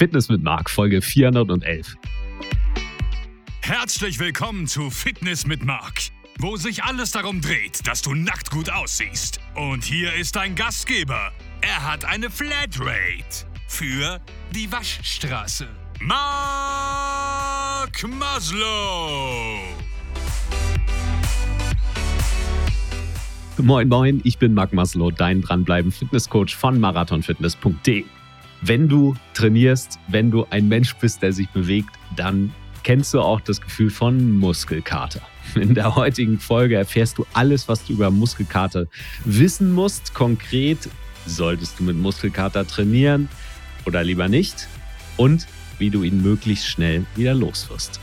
Fitness mit Marc, Folge 411. Herzlich willkommen zu Fitness mit Marc, wo sich alles darum dreht, dass du nackt gut aussiehst. Und hier ist dein Gastgeber. Er hat eine Flatrate für die Waschstraße. Marc Maslow. Moin, moin, ich bin Marc Maslow, dein dranbleiben Fitnesscoach von marathonfitness.de. Wenn du trainierst, wenn du ein Mensch bist, der sich bewegt, dann kennst du auch das Gefühl von Muskelkater. In der heutigen Folge erfährst du alles, was du über Muskelkater wissen musst. Konkret solltest du mit Muskelkater trainieren oder lieber nicht und wie du ihn möglichst schnell wieder loswirst.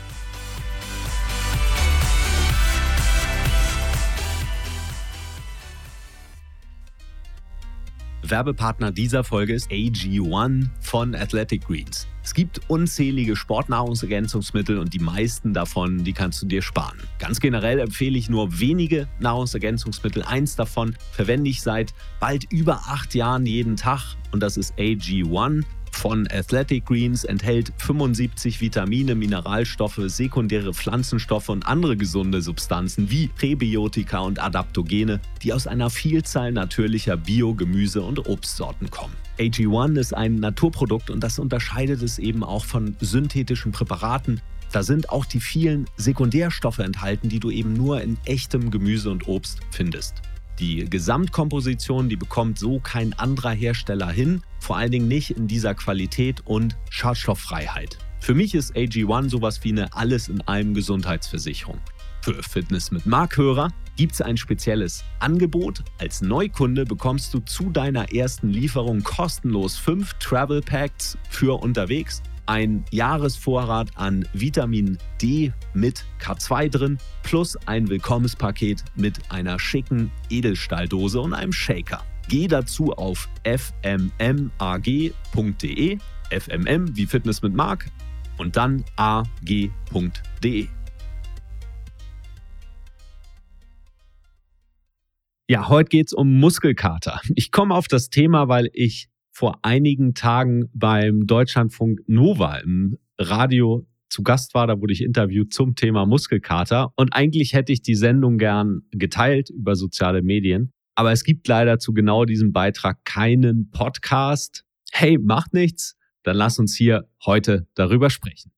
Werbepartner dieser Folge ist AG1 von Athletic Greens. Es gibt unzählige Sportnahrungsergänzungsmittel und die meisten davon, die kannst du dir sparen. Ganz generell empfehle ich nur wenige Nahrungsergänzungsmittel. Eins davon verwende ich seit bald über acht Jahren jeden Tag und das ist AG1 von Athletic Greens enthält 75 Vitamine, Mineralstoffe, sekundäre Pflanzenstoffe und andere gesunde Substanzen wie Präbiotika und Adaptogene, die aus einer Vielzahl natürlicher Bio-, Gemüse- und Obstsorten kommen. AG1 ist ein Naturprodukt und das unterscheidet es eben auch von synthetischen Präparaten. Da sind auch die vielen Sekundärstoffe enthalten, die du eben nur in echtem Gemüse und Obst findest. Die Gesamtkomposition, die bekommt so kein anderer Hersteller hin, vor allen Dingen nicht in dieser Qualität und Schadstofffreiheit. Für mich ist AG1 sowas wie eine Alles in einem Gesundheitsversicherung. Für Fitness mit Markhörer gibt es ein spezielles Angebot. Als Neukunde bekommst du zu deiner ersten Lieferung kostenlos fünf Travel Packs für unterwegs ein Jahresvorrat an Vitamin D mit K2 drin, plus ein Willkommenspaket mit einer schicken Edelstahldose und einem Shaker. Geh dazu auf fmmag.de, fmm wie Fitness mit Mark und dann ag.de. Ja, heute geht es um Muskelkater. Ich komme auf das Thema, weil ich vor einigen Tagen beim Deutschlandfunk Nova im Radio zu Gast war. Da wurde ich interviewt zum Thema Muskelkater. Und eigentlich hätte ich die Sendung gern geteilt über soziale Medien. Aber es gibt leider zu genau diesem Beitrag keinen Podcast. Hey, macht nichts. Dann lass uns hier heute darüber sprechen.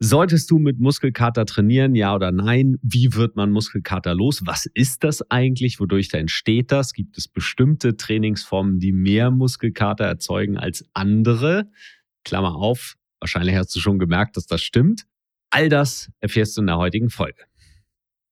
Solltest du mit Muskelkater trainieren, ja oder nein? Wie wird man Muskelkater los? Was ist das eigentlich? Wodurch entsteht das? Gibt es bestimmte Trainingsformen, die mehr Muskelkater erzeugen als andere? Klammer auf, wahrscheinlich hast du schon gemerkt, dass das stimmt. All das erfährst du in der heutigen Folge.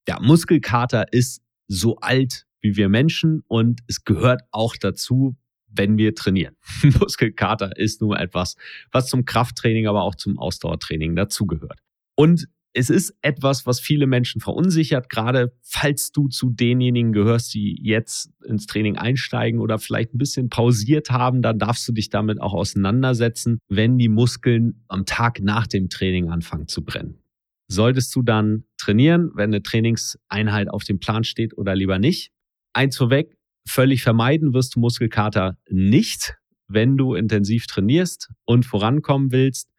Ja, Muskelkater ist so alt wie wir Menschen und es gehört auch dazu, wenn wir trainieren. Muskelkater ist nur etwas, was zum Krafttraining, aber auch zum Ausdauertraining dazugehört. Und es ist etwas, was viele Menschen verunsichert, gerade falls du zu denjenigen gehörst, die jetzt ins Training einsteigen oder vielleicht ein bisschen pausiert haben, dann darfst du dich damit auch auseinandersetzen, wenn die Muskeln am Tag nach dem Training anfangen zu brennen. Solltest du dann trainieren, wenn eine Trainingseinheit auf dem Plan steht oder lieber nicht? Eins vorweg, Völlig vermeiden wirst du Muskelkater nicht, wenn du intensiv trainierst und vorankommen willst.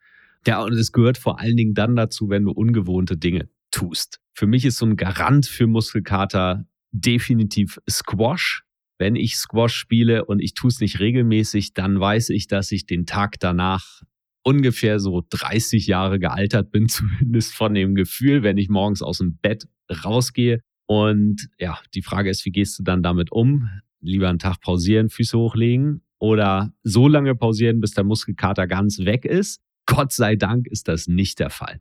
Ja, und es gehört vor allen Dingen dann dazu, wenn du ungewohnte Dinge tust. Für mich ist so ein Garant für Muskelkater definitiv Squash. Wenn ich Squash spiele und ich tue es nicht regelmäßig, dann weiß ich, dass ich den Tag danach ungefähr so 30 Jahre gealtert bin, zumindest von dem Gefühl, wenn ich morgens aus dem Bett rausgehe und ja, die Frage ist, wie gehst du dann damit um? Lieber einen Tag pausieren, Füße hochlegen oder so lange pausieren, bis der Muskelkater ganz weg ist? Gott sei Dank ist das nicht der Fall.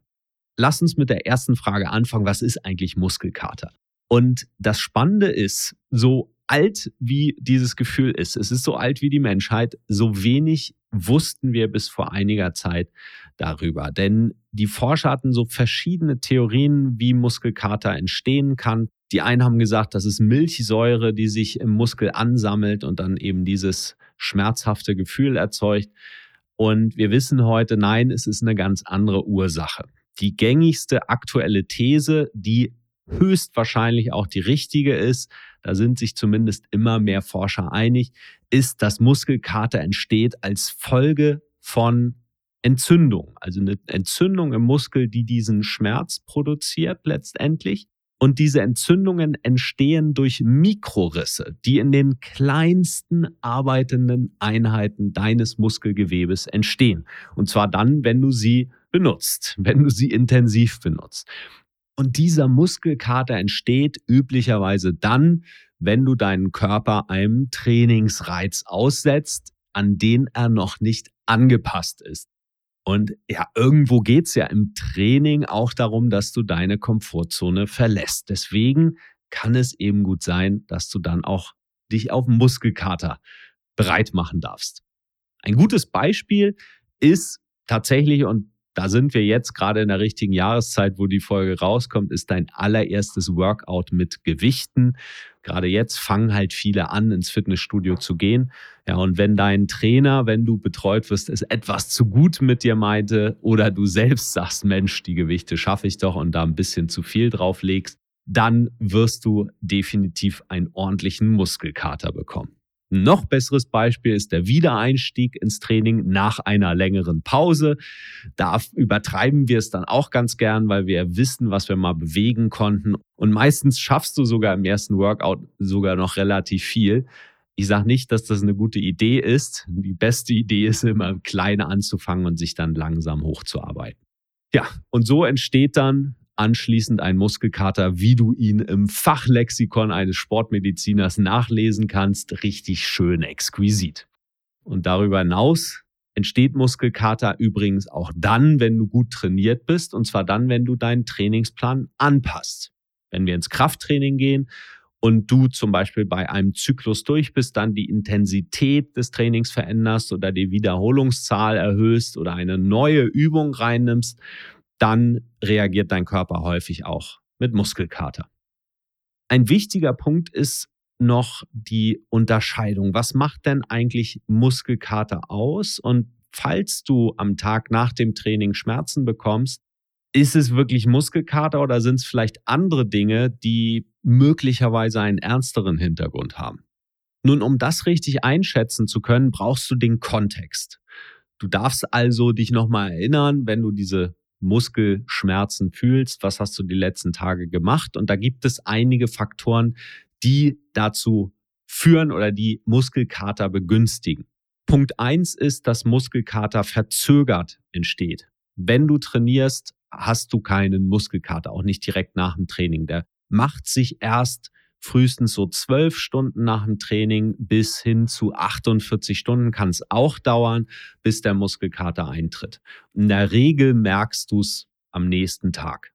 Lass uns mit der ersten Frage anfangen. Was ist eigentlich Muskelkater? Und das Spannende ist, so alt wie dieses Gefühl ist, es ist so alt wie die Menschheit, so wenig wussten wir bis vor einiger Zeit darüber. Denn die Forscher hatten so verschiedene Theorien, wie Muskelkater entstehen kann. Die einen haben gesagt, das ist Milchsäure, die sich im Muskel ansammelt und dann eben dieses schmerzhafte Gefühl erzeugt. Und wir wissen heute, nein, es ist eine ganz andere Ursache. Die gängigste aktuelle These, die höchstwahrscheinlich auch die richtige ist, da sind sich zumindest immer mehr Forscher einig, ist, dass Muskelkater entsteht als Folge von Entzündung, also eine Entzündung im Muskel, die diesen Schmerz produziert letztendlich. Und diese Entzündungen entstehen durch Mikrorisse, die in den kleinsten arbeitenden Einheiten deines Muskelgewebes entstehen. Und zwar dann, wenn du sie benutzt, wenn du sie intensiv benutzt. Und dieser Muskelkater entsteht üblicherweise dann, wenn du deinen Körper einem Trainingsreiz aussetzt, an den er noch nicht angepasst ist. Und ja, irgendwo geht's ja im Training auch darum, dass du deine Komfortzone verlässt. Deswegen kann es eben gut sein, dass du dann auch dich auf Muskelkater bereit machen darfst. Ein gutes Beispiel ist tatsächlich, und da sind wir jetzt gerade in der richtigen Jahreszeit, wo die Folge rauskommt, ist dein allererstes Workout mit Gewichten. Gerade jetzt fangen halt viele an, ins Fitnessstudio zu gehen. Ja, und wenn dein Trainer, wenn du betreut wirst, es etwas zu gut mit dir meinte oder du selbst sagst, Mensch, die Gewichte schaffe ich doch und da ein bisschen zu viel drauf legst, dann wirst du definitiv einen ordentlichen Muskelkater bekommen. Ein noch besseres Beispiel ist der Wiedereinstieg ins Training nach einer längeren Pause. Da übertreiben wir es dann auch ganz gern, weil wir wissen, was wir mal bewegen konnten. Und meistens schaffst du sogar im ersten Workout sogar noch relativ viel. Ich sage nicht, dass das eine gute Idee ist. Die beste Idee ist immer, kleine anzufangen und sich dann langsam hochzuarbeiten. Ja, und so entsteht dann anschließend ein Muskelkater, wie du ihn im Fachlexikon eines Sportmediziners nachlesen kannst, richtig schön exquisit. Und darüber hinaus entsteht Muskelkater übrigens auch dann, wenn du gut trainiert bist, und zwar dann, wenn du deinen Trainingsplan anpasst. Wenn wir ins Krafttraining gehen und du zum Beispiel bei einem Zyklus durch bist, dann die Intensität des Trainings veränderst oder die Wiederholungszahl erhöhst oder eine neue Übung reinnimmst, dann reagiert dein Körper häufig auch mit Muskelkater. Ein wichtiger Punkt ist noch die Unterscheidung. Was macht denn eigentlich Muskelkater aus? Und falls du am Tag nach dem Training Schmerzen bekommst, ist es wirklich Muskelkater oder sind es vielleicht andere Dinge, die möglicherweise einen ernsteren Hintergrund haben? Nun, um das richtig einschätzen zu können, brauchst du den Kontext. Du darfst also dich nochmal erinnern, wenn du diese Muskelschmerzen fühlst, was hast du die letzten Tage gemacht? Und da gibt es einige Faktoren, die dazu führen oder die Muskelkater begünstigen. Punkt eins ist, dass Muskelkater verzögert entsteht. Wenn du trainierst, hast du keinen Muskelkater, auch nicht direkt nach dem Training. Der macht sich erst frühestens so zwölf Stunden nach dem Training bis hin zu 48 Stunden kann es auch dauern, bis der Muskelkater eintritt. In der Regel merkst du es am nächsten Tag.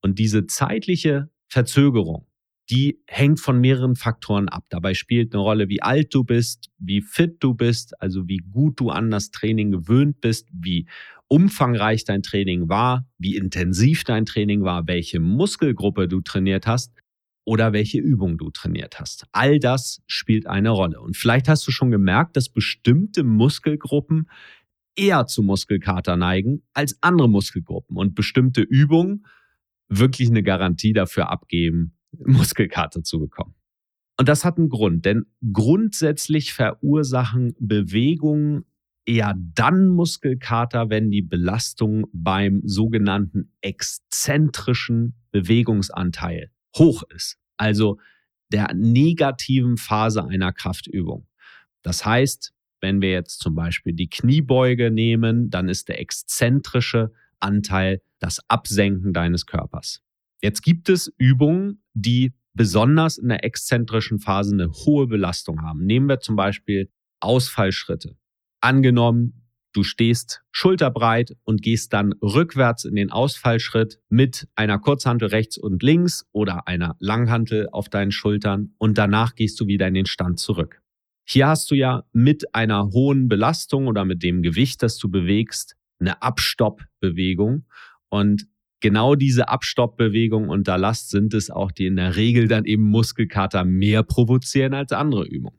Und diese zeitliche Verzögerung, die hängt von mehreren Faktoren ab. Dabei spielt eine Rolle, wie alt du bist, wie fit du bist, also wie gut du an das Training gewöhnt bist, wie umfangreich dein Training war, wie intensiv dein Training war, welche Muskelgruppe du trainiert hast oder welche Übung du trainiert hast. All das spielt eine Rolle. Und vielleicht hast du schon gemerkt, dass bestimmte Muskelgruppen eher zu Muskelkater neigen als andere Muskelgruppen und bestimmte Übungen wirklich eine Garantie dafür abgeben, Muskelkater zu bekommen. Und das hat einen Grund, denn grundsätzlich verursachen Bewegungen eher dann Muskelkater, wenn die Belastung beim sogenannten exzentrischen Bewegungsanteil hoch ist, also der negativen Phase einer Kraftübung. Das heißt, wenn wir jetzt zum Beispiel die Kniebeuge nehmen, dann ist der exzentrische Anteil das Absenken deines Körpers. Jetzt gibt es Übungen, die besonders in der exzentrischen Phase eine hohe Belastung haben. Nehmen wir zum Beispiel Ausfallschritte. Angenommen, Du stehst schulterbreit und gehst dann rückwärts in den Ausfallschritt mit einer Kurzhantel rechts und links oder einer Langhantel auf deinen Schultern und danach gehst du wieder in den Stand zurück. Hier hast du ja mit einer hohen Belastung oder mit dem Gewicht, das du bewegst, eine Abstoppbewegung und genau diese Abstoppbewegung unter Last sind es auch, die in der Regel dann eben Muskelkater mehr provozieren als andere Übungen.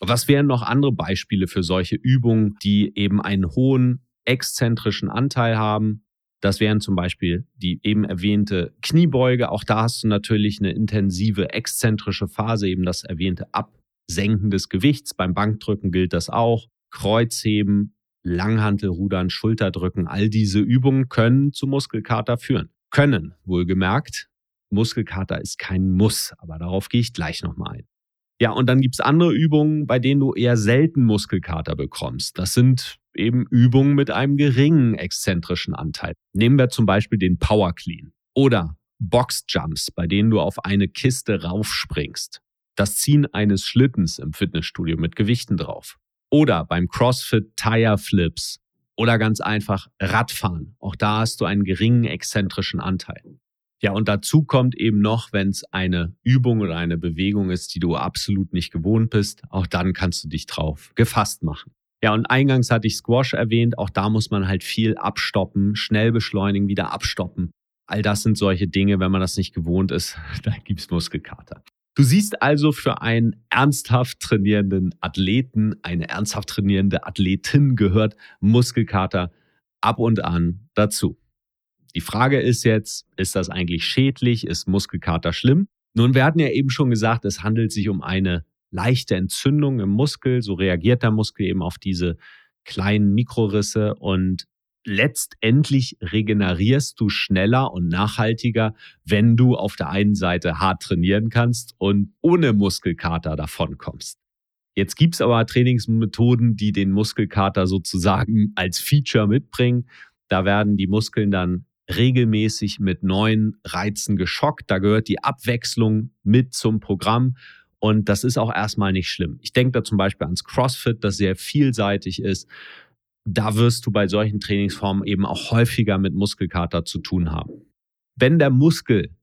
Was wären noch andere Beispiele für solche Übungen, die eben einen hohen exzentrischen Anteil haben? Das wären zum Beispiel die eben erwähnte Kniebeuge. Auch da hast du natürlich eine intensive exzentrische Phase, eben das erwähnte Absenken des Gewichts. Beim Bankdrücken gilt das auch. Kreuzheben, Langhantelrudern, Schulterdrücken, all diese Übungen können zu Muskelkater führen. Können, wohlgemerkt. Muskelkater ist kein Muss, aber darauf gehe ich gleich nochmal ein. Ja, und dann gibt's andere Übungen, bei denen du eher selten Muskelkater bekommst. Das sind eben Übungen mit einem geringen exzentrischen Anteil. Nehmen wir zum Beispiel den Power Clean oder Boxjumps, bei denen du auf eine Kiste raufspringst. Das Ziehen eines Schlittens im Fitnessstudio mit Gewichten drauf. Oder beim CrossFit Tire Flips. Oder ganz einfach Radfahren. Auch da hast du einen geringen exzentrischen Anteil. Ja, und dazu kommt eben noch, wenn es eine Übung oder eine Bewegung ist, die du absolut nicht gewohnt bist, auch dann kannst du dich drauf gefasst machen. Ja, und eingangs hatte ich Squash erwähnt, auch da muss man halt viel abstoppen, schnell beschleunigen, wieder abstoppen. All das sind solche Dinge, wenn man das nicht gewohnt ist, da gibt's Muskelkater. Du siehst also für einen ernsthaft trainierenden Athleten, eine ernsthaft trainierende Athletin gehört Muskelkater ab und an dazu. Die Frage ist jetzt, ist das eigentlich schädlich? Ist Muskelkater schlimm? Nun, wir hatten ja eben schon gesagt, es handelt sich um eine leichte Entzündung im Muskel. So reagiert der Muskel eben auf diese kleinen Mikrorisse und letztendlich regenerierst du schneller und nachhaltiger, wenn du auf der einen Seite hart trainieren kannst und ohne Muskelkater davonkommst. Jetzt gibt's aber Trainingsmethoden, die den Muskelkater sozusagen als Feature mitbringen. Da werden die Muskeln dann regelmäßig mit neuen Reizen geschockt. Da gehört die Abwechslung mit zum Programm. Und das ist auch erstmal nicht schlimm. Ich denke da zum Beispiel ans CrossFit, das sehr vielseitig ist da wirst du bei solchen Trainingsformen eben auch häufiger mit Muskelkater zu tun haben. Wenn der Muskel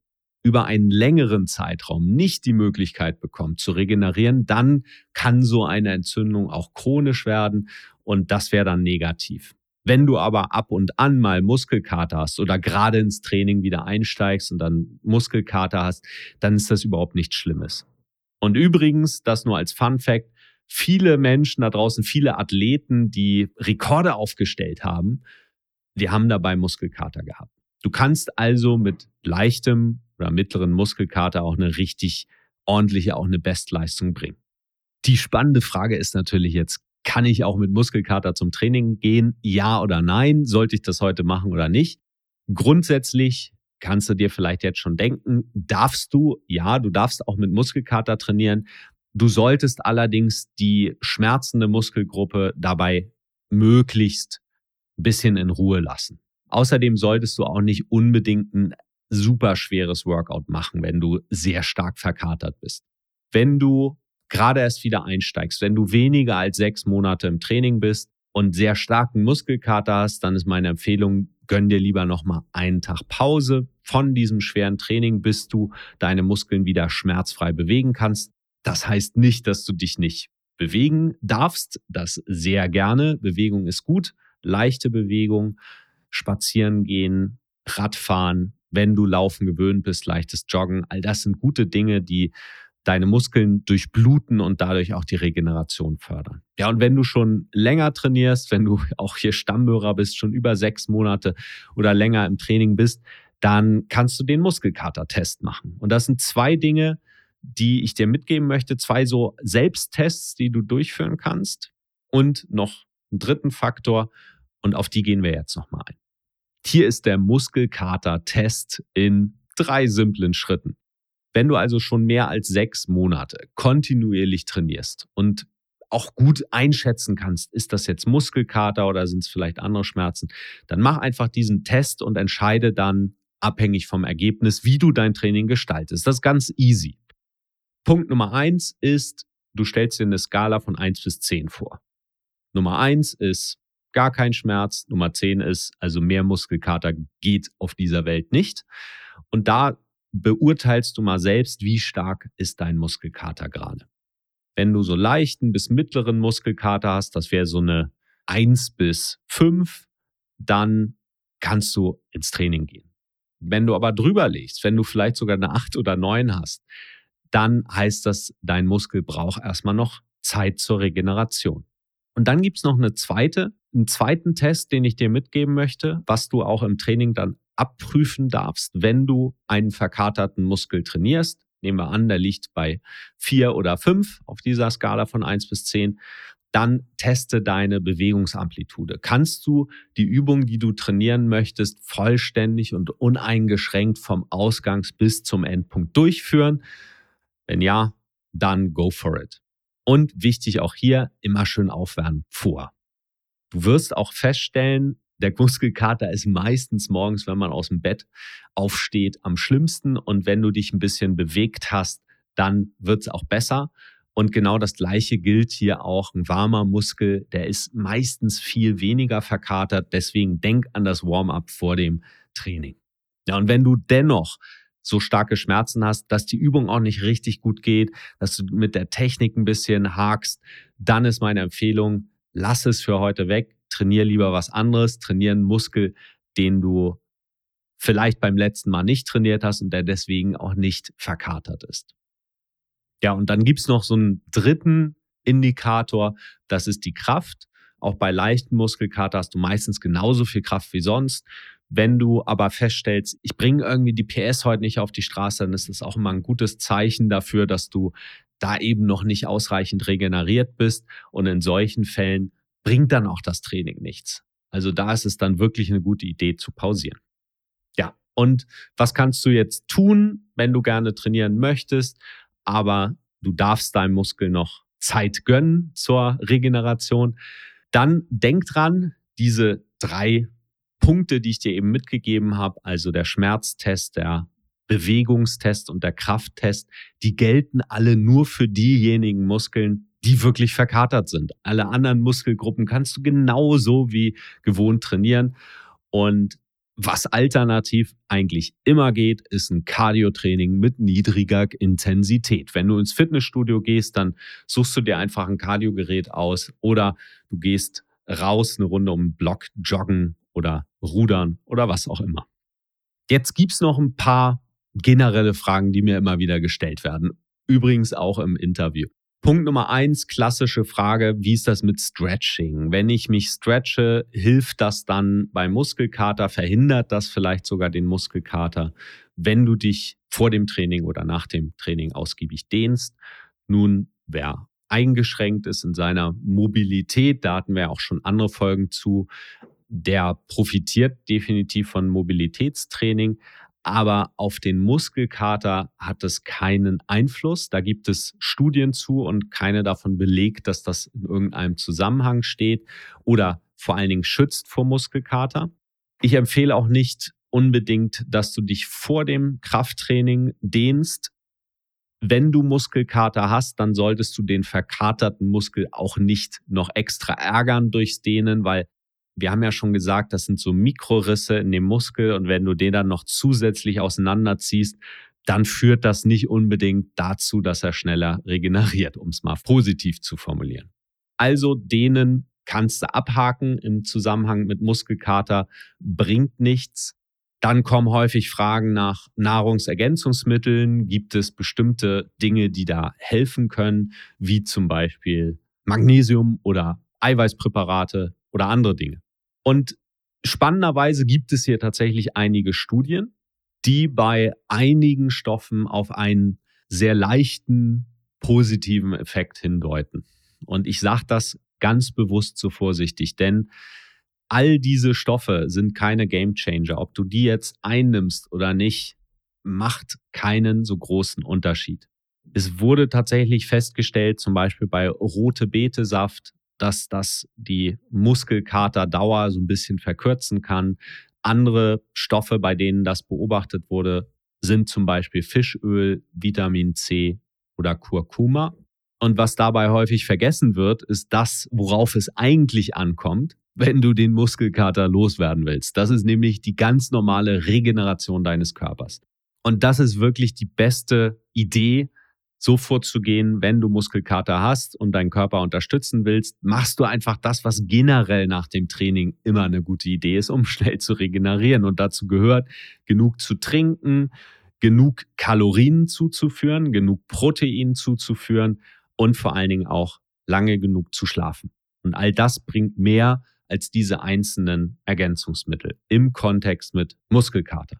über einen längeren Zeitraum nicht die Möglichkeit bekommt zu regenerieren, dann kann so eine Entzündung auch chronisch werden und das wäre dann negativ. Wenn du aber ab und an mal Muskelkater hast oder gerade ins Training wieder einsteigst und dann Muskelkater hast, dann ist das überhaupt nichts Schlimmes. Und übrigens, das nur als Fun Fact, viele Menschen da draußen, viele Athleten, die Rekorde aufgestellt haben, die haben dabei Muskelkater gehabt. Du kannst also mit leichtem oder mittleren Muskelkater auch eine richtig ordentliche, auch eine Bestleistung bringen. Die spannende Frage ist natürlich jetzt, kann ich auch mit Muskelkater zum Training gehen? Ja oder nein? Sollte ich das heute machen oder nicht? Grundsätzlich kannst du dir vielleicht jetzt schon denken, darfst du, ja, du darfst auch mit Muskelkater trainieren, Du solltest allerdings die schmerzende Muskelgruppe dabei möglichst ein bisschen in Ruhe lassen. Außerdem solltest du auch nicht unbedingt ein super schweres Workout machen, wenn du sehr stark verkatert bist. Wenn du gerade erst wieder einsteigst, wenn du weniger als sechs Monate im Training bist und sehr starken Muskelkater hast, dann ist meine Empfehlung, gönn dir lieber nochmal einen Tag Pause von diesem schweren Training, bis du deine Muskeln wieder schmerzfrei bewegen kannst. Das heißt nicht, dass du dich nicht bewegen darfst. Das sehr gerne. Bewegung ist gut. Leichte Bewegung, spazieren gehen, Radfahren, wenn du laufen gewöhnt bist, leichtes Joggen. All das sind gute Dinge, die deine Muskeln durchbluten und dadurch auch die Regeneration fördern. Ja, und wenn du schon länger trainierst, wenn du auch hier Stammhörer bist, schon über sechs Monate oder länger im Training bist, dann kannst du den Muskelkater-Test machen. Und das sind zwei Dinge, die ich dir mitgeben möchte. Zwei so Selbsttests, die du durchführen kannst. Und noch einen dritten Faktor. Und auf die gehen wir jetzt nochmal ein. Hier ist der Muskelkater-Test in drei simplen Schritten. Wenn du also schon mehr als sechs Monate kontinuierlich trainierst und auch gut einschätzen kannst, ist das jetzt Muskelkater oder sind es vielleicht andere Schmerzen, dann mach einfach diesen Test und entscheide dann abhängig vom Ergebnis, wie du dein Training gestaltest. Das ist ganz easy. Punkt Nummer eins ist, du stellst dir eine Skala von eins bis zehn vor. Nummer eins ist gar kein Schmerz. Nummer zehn ist, also mehr Muskelkater geht auf dieser Welt nicht. Und da beurteilst du mal selbst, wie stark ist dein Muskelkater gerade. Wenn du so leichten bis mittleren Muskelkater hast, das wäre so eine eins bis fünf, dann kannst du ins Training gehen. Wenn du aber drüber legst, wenn du vielleicht sogar eine acht oder neun hast, dann heißt das, dein Muskel braucht erstmal noch Zeit zur Regeneration. Und dann gibt's noch eine zweite, einen zweiten Test, den ich dir mitgeben möchte, was du auch im Training dann abprüfen darfst, wenn du einen verkaterten Muskel trainierst. Nehmen wir an, der liegt bei vier oder fünf auf dieser Skala von eins bis zehn. dann teste deine Bewegungsamplitude. Kannst du die Übung, die du trainieren möchtest, vollständig und uneingeschränkt vom Ausgangs- bis zum Endpunkt durchführen? Wenn ja, dann go for it. Und wichtig auch hier, immer schön aufwärmen vor. Du wirst auch feststellen, der Muskelkater ist meistens morgens, wenn man aus dem Bett aufsteht, am schlimmsten. Und wenn du dich ein bisschen bewegt hast, dann wird es auch besser. Und genau das Gleiche gilt hier auch. Ein warmer Muskel, der ist meistens viel weniger verkatert. Deswegen denk an das Warm-up vor dem Training. Ja, und wenn du dennoch so starke Schmerzen hast, dass die Übung auch nicht richtig gut geht, dass du mit der Technik ein bisschen hakst, dann ist meine Empfehlung, lass es für heute weg, trainier lieber was anderes, trainier einen Muskel, den du vielleicht beim letzten Mal nicht trainiert hast und der deswegen auch nicht verkatert ist. Ja, und dann gibt's noch so einen dritten Indikator, das ist die Kraft. Auch bei leichten Muskelkater hast du meistens genauso viel Kraft wie sonst. Wenn du aber feststellst, ich bringe irgendwie die PS heute nicht auf die Straße, dann ist das auch immer ein gutes Zeichen dafür, dass du da eben noch nicht ausreichend regeneriert bist. Und in solchen Fällen bringt dann auch das Training nichts. Also da ist es dann wirklich eine gute Idee zu pausieren. Ja, und was kannst du jetzt tun, wenn du gerne trainieren möchtest? aber du darfst deinem Muskel noch Zeit gönnen zur Regeneration. Dann denk dran, diese drei Punkte, die ich dir eben mitgegeben habe, also der Schmerztest, der Bewegungstest und der Krafttest, die gelten alle nur für diejenigen Muskeln, die wirklich verkatert sind. Alle anderen Muskelgruppen kannst du genauso wie gewohnt trainieren. Und was alternativ eigentlich immer geht, ist ein Cardio-Training mit niedriger Intensität. Wenn du ins Fitnessstudio gehst, dann suchst du dir einfach ein Cardio-Gerät aus oder du gehst raus eine Runde um den Block joggen oder rudern oder was auch immer. Jetzt gibt's noch ein paar generelle Fragen, die mir immer wieder gestellt werden. Übrigens auch im Interview. Punkt Nummer eins, klassische Frage, wie ist das mit Stretching? Wenn ich mich stretche, hilft das dann beim Muskelkater? Verhindert das vielleicht sogar den Muskelkater, wenn du dich vor dem Training oder nach dem Training ausgiebig dehnst? Nun, wer eingeschränkt ist in seiner Mobilität, da hatten wir auch schon andere Folgen zu, der profitiert definitiv von Mobilitätstraining aber auf den Muskelkater hat es keinen Einfluss. Da gibt es Studien zu und keine davon belegt, dass das in irgendeinem Zusammenhang steht oder vor allen Dingen schützt vor Muskelkater. Ich empfehle auch nicht unbedingt, dass du dich vor dem Krafttraining dehnst. Wenn du Muskelkater hast, dann solltest du den verkaterten Muskel auch nicht noch extra ärgern durchs Dehnen, weil wir haben ja schon gesagt, das sind so Mikrorisse in dem Muskel und wenn du den dann noch zusätzlich auseinanderziehst, dann führt das nicht unbedingt dazu, dass er schneller regeneriert, um es mal positiv zu formulieren. Also denen kannst du abhaken im Zusammenhang mit Muskelkater, bringt nichts. Dann kommen häufig Fragen nach Nahrungsergänzungsmitteln. Gibt es bestimmte Dinge, die da helfen können, wie zum Beispiel Magnesium oder Eiweißpräparate oder andere Dinge? Und spannenderweise gibt es hier tatsächlich einige Studien, die bei einigen Stoffen auf einen sehr leichten positiven Effekt hindeuten. Und ich sage das ganz bewusst so vorsichtig, denn all diese Stoffe sind keine Game Changer. Ob du die jetzt einnimmst oder nicht, macht keinen so großen Unterschied. Es wurde tatsächlich festgestellt, zum Beispiel bei rote Betesaft, dass das die Muskelkaterdauer so ein bisschen verkürzen kann. Andere Stoffe, bei denen das beobachtet wurde, sind zum Beispiel Fischöl, Vitamin C oder Kurkuma. Und was dabei häufig vergessen wird, ist das, worauf es eigentlich ankommt, wenn du den Muskelkater loswerden willst. Das ist nämlich die ganz normale Regeneration deines Körpers. Und das ist wirklich die beste Idee, so vorzugehen, wenn du Muskelkater hast und deinen Körper unterstützen willst, machst du einfach das, was generell nach dem Training immer eine gute Idee ist, um schnell zu regenerieren. Und dazu gehört, genug zu trinken, genug Kalorien zuzuführen, genug Protein zuzuführen und vor allen Dingen auch lange genug zu schlafen. Und all das bringt mehr als diese einzelnen Ergänzungsmittel im Kontext mit Muskelkater.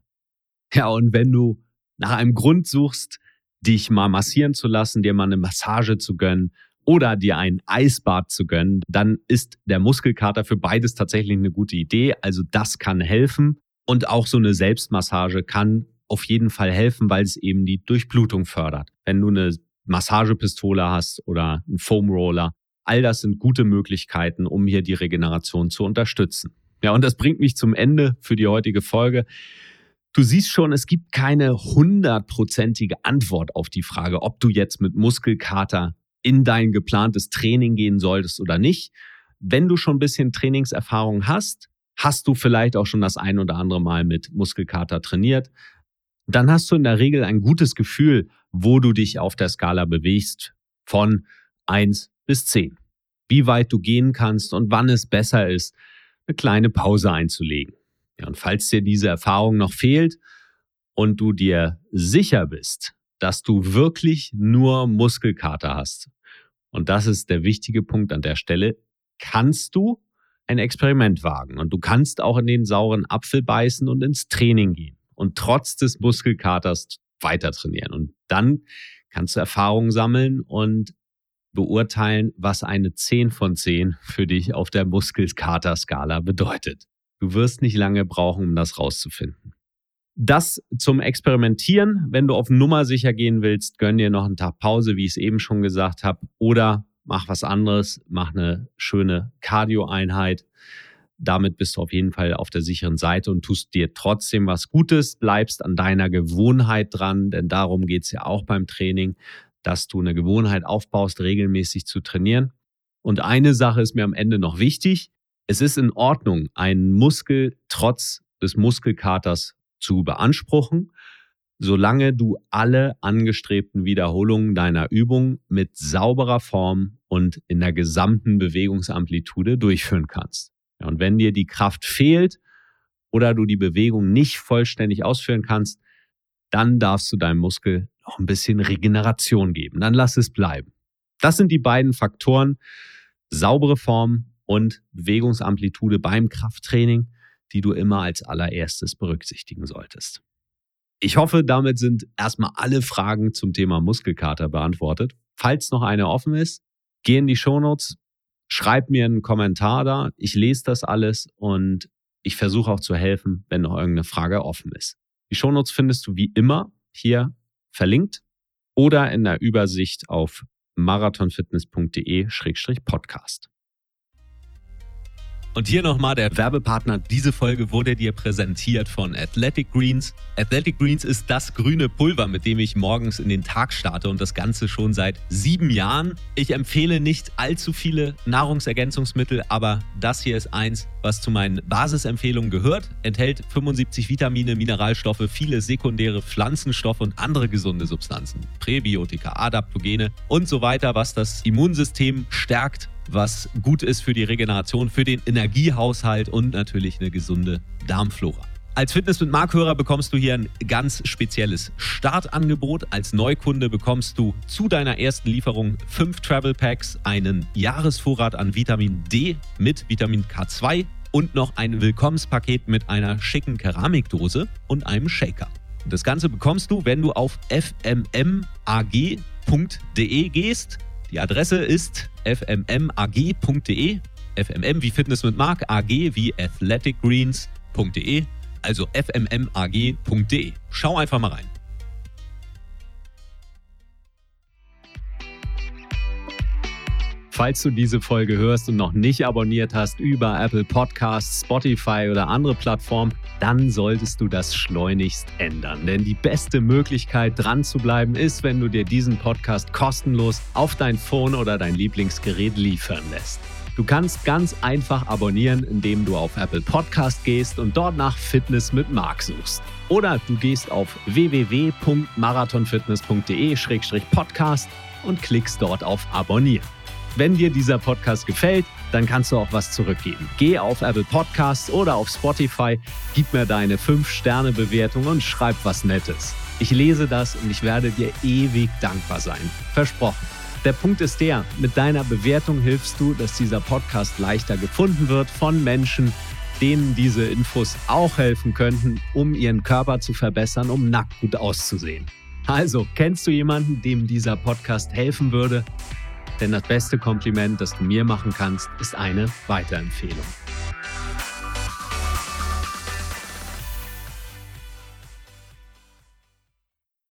Ja, und wenn du nach einem Grund suchst, dich mal massieren zu lassen, dir mal eine Massage zu gönnen oder dir ein Eisbad zu gönnen, dann ist der Muskelkater für beides tatsächlich eine gute Idee. Also das kann helfen. Und auch so eine Selbstmassage kann auf jeden Fall helfen, weil es eben die Durchblutung fördert. Wenn du eine Massagepistole hast oder einen Foam Roller, all das sind gute Möglichkeiten, um hier die Regeneration zu unterstützen. Ja, und das bringt mich zum Ende für die heutige Folge. Du siehst schon, es gibt keine hundertprozentige Antwort auf die Frage, ob du jetzt mit Muskelkater in dein geplantes Training gehen solltest oder nicht. Wenn du schon ein bisschen Trainingserfahrung hast, hast du vielleicht auch schon das ein oder andere Mal mit Muskelkater trainiert, dann hast du in der Regel ein gutes Gefühl, wo du dich auf der Skala bewegst von 1 bis 10. Wie weit du gehen kannst und wann es besser ist, eine kleine Pause einzulegen. Ja, und falls dir diese Erfahrung noch fehlt und du dir sicher bist, dass du wirklich nur Muskelkater hast, und das ist der wichtige Punkt an der Stelle, kannst du ein Experiment wagen. Und du kannst auch in den sauren Apfel beißen und ins Training gehen und trotz des Muskelkaters weiter trainieren. Und dann kannst du Erfahrungen sammeln und beurteilen, was eine 10 von 10 für dich auf der Muskelkater-Skala bedeutet. Du wirst nicht lange brauchen, um das rauszufinden. Das zum Experimentieren. Wenn du auf Nummer sicher gehen willst, gönn dir noch einen Tag Pause, wie ich es eben schon gesagt habe. Oder mach was anderes, mach eine schöne Cardio-Einheit. Damit bist du auf jeden Fall auf der sicheren Seite und tust dir trotzdem was Gutes, bleibst an deiner Gewohnheit dran, denn darum geht es ja auch beim Training, dass du eine Gewohnheit aufbaust, regelmäßig zu trainieren. Und eine Sache ist mir am Ende noch wichtig. Es ist in Ordnung, einen Muskel trotz des Muskelkaters zu beanspruchen solange du alle angestrebten Wiederholungen deiner Übung mit sauberer Form und in der gesamten Bewegungsamplitude durchführen kannst. Und wenn dir die Kraft fehlt oder du die Bewegung nicht vollständig ausführen kannst, dann darfst du deinem Muskel noch ein bisschen Regeneration geben. Dann lass es bleiben. Das sind die beiden Faktoren, saubere Form und Bewegungsamplitude beim Krafttraining, die du immer als allererstes berücksichtigen solltest. Ich hoffe, damit sind erstmal alle Fragen zum Thema Muskelkater beantwortet. Falls noch eine offen ist, geh in die Shownotes, schreib mir einen Kommentar da. Ich lese das alles und ich versuche auch zu helfen, wenn noch irgendeine Frage offen ist. Die Shownotes findest du wie immer hier verlinkt oder in der Übersicht auf marathonfitness.de-podcast. Und hier nochmal der Werbepartner. Diese Folge wurde dir präsentiert von Athletic Greens. Athletic Greens ist das grüne Pulver, mit dem ich morgens in den Tag starte und das Ganze schon seit sieben Jahren. Ich empfehle nicht allzu viele Nahrungsergänzungsmittel, aber das hier ist eins, was zu meinen Basisempfehlungen gehört. Enthält 75 Vitamine, Mineralstoffe, viele sekundäre Pflanzenstoffe und andere gesunde Substanzen. Präbiotika, Adaptogene und so weiter, was das Immunsystem stärkt was gut ist für die Regeneration, für den Energiehaushalt und natürlich eine gesunde Darmflora. Als Fitness mit Markhörer bekommst du hier ein ganz spezielles Startangebot. Als Neukunde bekommst du zu deiner ersten Lieferung fünf Travel Packs, einen Jahresvorrat an Vitamin D mit Vitamin K2 und noch ein Willkommenspaket mit einer schicken Keramikdose und einem Shaker. Das Ganze bekommst du, wenn du auf fmmag.de gehst die Adresse ist fmmag.de, fmm wie Fitness mit Mark, ag wie athleticgreens.de, also fmmag.de. Schau einfach mal rein. Falls du diese Folge hörst und noch nicht abonniert hast über Apple Podcasts, Spotify oder andere Plattformen, dann solltest du das schleunigst ändern. Denn die beste Möglichkeit, dran zu bleiben, ist, wenn du dir diesen Podcast kostenlos auf dein Phone oder dein Lieblingsgerät liefern lässt. Du kannst ganz einfach abonnieren, indem du auf Apple Podcast gehst und dort nach Fitness mit Marc suchst. Oder du gehst auf www.marathonfitness.de-podcast und klickst dort auf Abonnieren. Wenn dir dieser Podcast gefällt, dann kannst du auch was zurückgeben. Geh auf Apple Podcasts oder auf Spotify, gib mir deine 5-Sterne-Bewertung und schreib was Nettes. Ich lese das und ich werde dir ewig dankbar sein. Versprochen. Der Punkt ist der, mit deiner Bewertung hilfst du, dass dieser Podcast leichter gefunden wird von Menschen, denen diese Infos auch helfen könnten, um ihren Körper zu verbessern, um nackt gut auszusehen. Also, kennst du jemanden, dem dieser Podcast helfen würde? Denn das beste Kompliment, das du mir machen kannst, ist eine Weiterempfehlung.